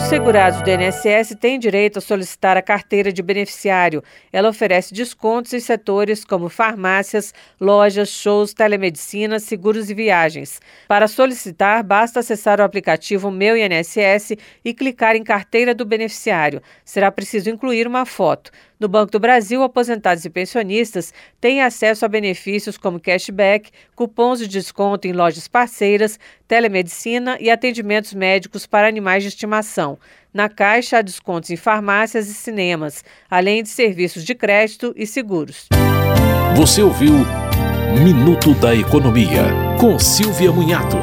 Os segurados do INSS têm direito a solicitar a carteira de beneficiário. Ela oferece descontos em setores como farmácias, lojas, shows, telemedicina, seguros e viagens. Para solicitar, basta acessar o aplicativo Meu INSS e clicar em Carteira do Beneficiário. Será preciso incluir uma foto. No Banco do Brasil, aposentados e pensionistas têm acesso a benefícios como cashback, cupons de desconto em lojas parceiras, telemedicina e atendimentos médicos para animais de estimação. Na Caixa, há descontos em farmácias e cinemas, além de serviços de crédito e seguros. Você ouviu Minuto da Economia, com Silvia Munhato.